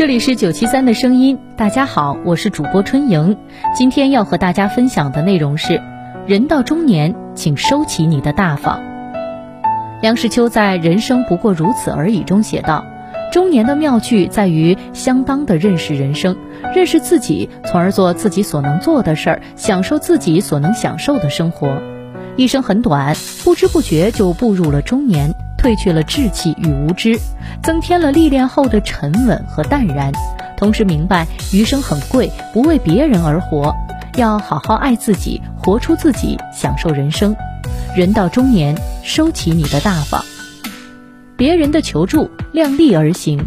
这里是九七三的声音，大家好，我是主播春莹。今天要和大家分享的内容是：人到中年，请收起你的大方。梁实秋在《人生不过如此而已》中写道：“中年的妙趣在于相当的认识人生，认识自己，从而做自己所能做的事儿，享受自己所能享受的生活。一生很短，不知不觉就步入了中年。”褪去了稚气与无知，增添了历练后的沉稳和淡然，同时明白余生很贵，不为别人而活，要好好爱自己，活出自己，享受人生。人到中年，收起你的大方，别人的求助，量力而行。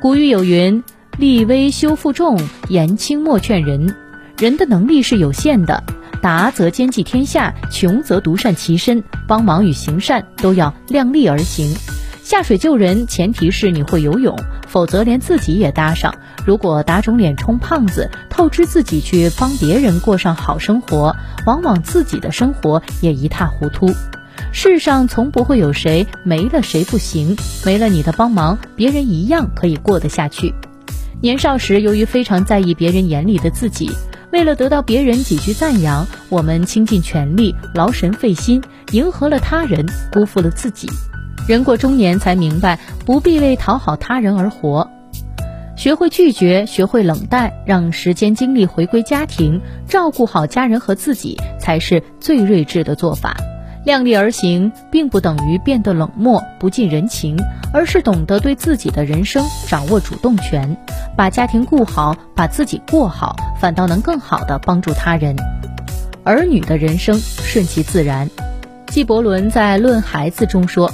古语有云：“力微修负重，言轻莫劝人。”人的能力是有限的。达则兼济天下，穷则独善其身。帮忙与行善都要量力而行。下水救人，前提是你会游泳，否则连自己也搭上。如果打肿脸充胖子，透支自己去帮别人过上好生活，往往自己的生活也一塌糊涂。世上从不会有谁没了谁不行，没了你的帮忙，别人一样可以过得下去。年少时，由于非常在意别人眼里的自己。为了得到别人几句赞扬，我们倾尽全力、劳神费心，迎合了他人，辜负了自己。人过中年才明白，不必为讨好他人而活，学会拒绝，学会冷淡，让时间精力回归家庭，照顾好家人和自己，才是最睿智的做法。量力而行，并不等于变得冷漠不近人情，而是懂得对自己的人生掌握主动权，把家庭顾好，把自己过好，反倒能更好的帮助他人。儿女的人生顺其自然。纪伯伦在《论孩子》中说：“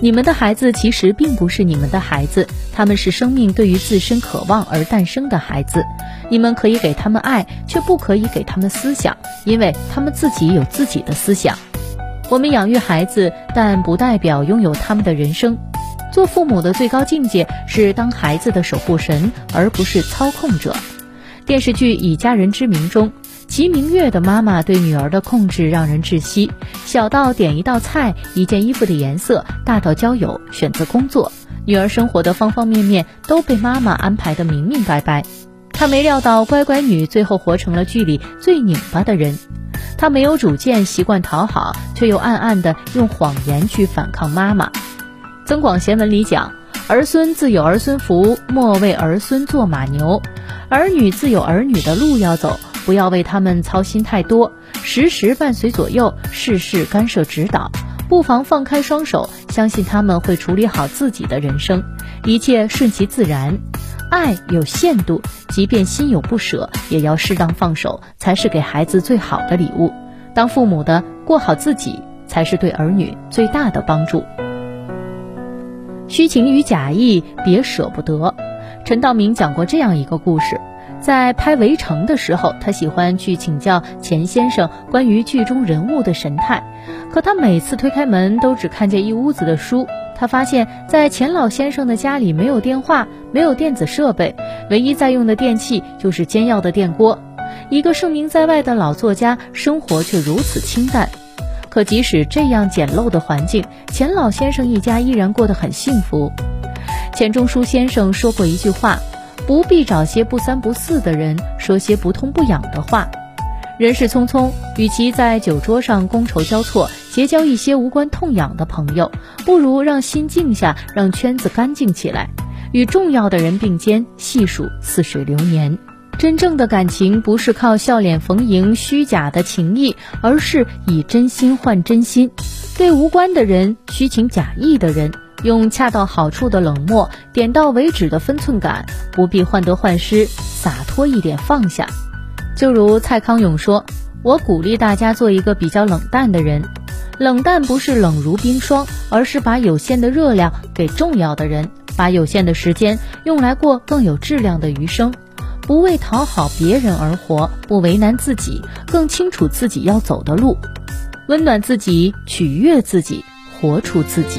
你们的孩子其实并不是你们的孩子，他们是生命对于自身渴望而诞生的孩子。你们可以给他们爱，却不可以给他们思想，因为他们自己有自己的思想。”我们养育孩子，但不代表拥有他们的人生。做父母的最高境界是当孩子的守护神，而不是操控者。电视剧《以家人之名》中，齐明月的妈妈对女儿的控制让人窒息。小到点一道菜、一件衣服的颜色，大到交友、选择工作，女儿生活的方方面面都被妈妈安排得明明白白。她没料到乖乖女最后活成了剧里最拧巴的人。他没有主见，习惯讨好，却又暗暗地用谎言去反抗妈妈。《增广贤文》里讲：“儿孙自有儿孙福，莫为儿孙做马牛；儿女自有儿女的路要走，不要为他们操心太多。时时伴随左右，事事干涉指导，不妨放开双手，相信他们会处理好自己的人生，一切顺其自然。”爱有限度，即便心有不舍，也要适当放手，才是给孩子最好的礼物。当父母的过好自己，才是对儿女最大的帮助。虚情与假意，别舍不得。陈道明讲过这样一个故事：在拍《围城》的时候，他喜欢去请教钱先生关于剧中人物的神态，可他每次推开门，都只看见一屋子的书。他发现，在钱老先生的家里没有电话，没有电子设备，唯一在用的电器就是煎药的电锅。一个盛名在外的老作家，生活却如此清淡。可即使这样简陋的环境，钱老先生一家依然过得很幸福。钱钟书先生说过一句话：“不必找些不三不四的人，说些不痛不痒的话。”人世匆匆，与其在酒桌上觥筹交错，结交一些无关痛痒的朋友，不如让心静下，让圈子干净起来，与重要的人并肩，细数似水流年。真正的感情不是靠笑脸逢迎、虚假的情谊，而是以真心换真心。对无关的人、虚情假意的人，用恰到好处的冷漠，点到为止的分寸感，不必患得患失，洒脱一点放下。就如蔡康永说：“我鼓励大家做一个比较冷淡的人。冷淡不是冷如冰霜，而是把有限的热量给重要的人，把有限的时间用来过更有质量的余生。不为讨好别人而活，不为难自己，更清楚自己要走的路，温暖自己，取悦自己，活出自己。”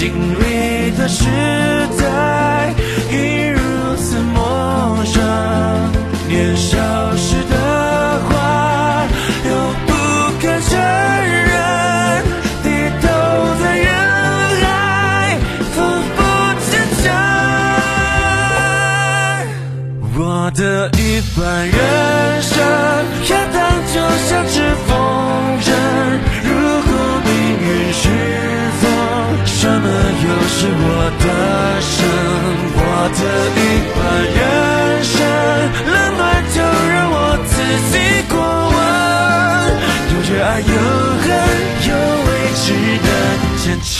经历的时代，已如此陌生。年少时的话，又不敢承认，低头在人海，奋不顾身。我的一半人生，要当就像只风筝。如何命运都是我的生，我的一半人生，冷暖就让我自己过问，有热爱有恨，有未知的坚强。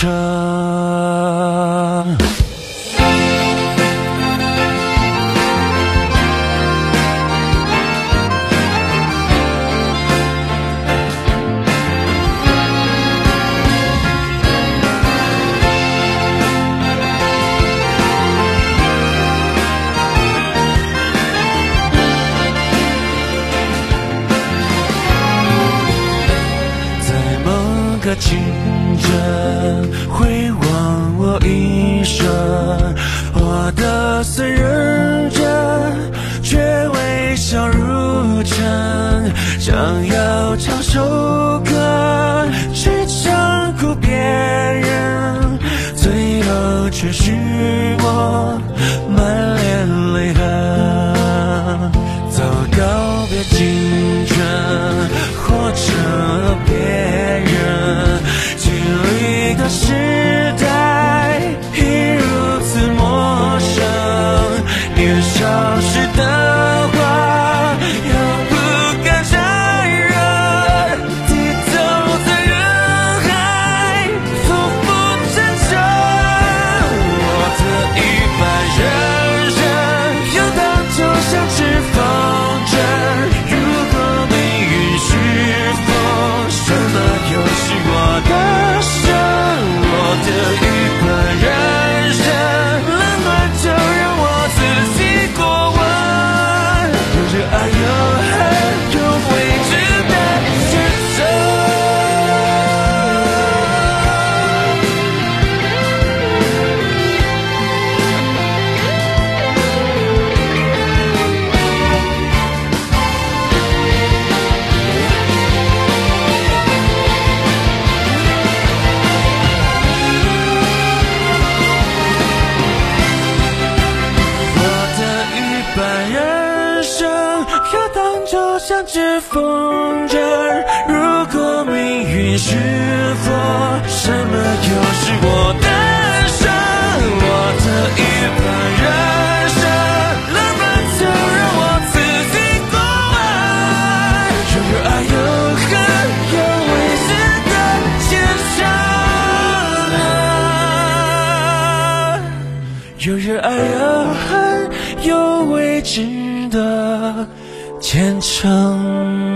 要飘荡就像只风筝，如果命运是错，什么又是我的变成。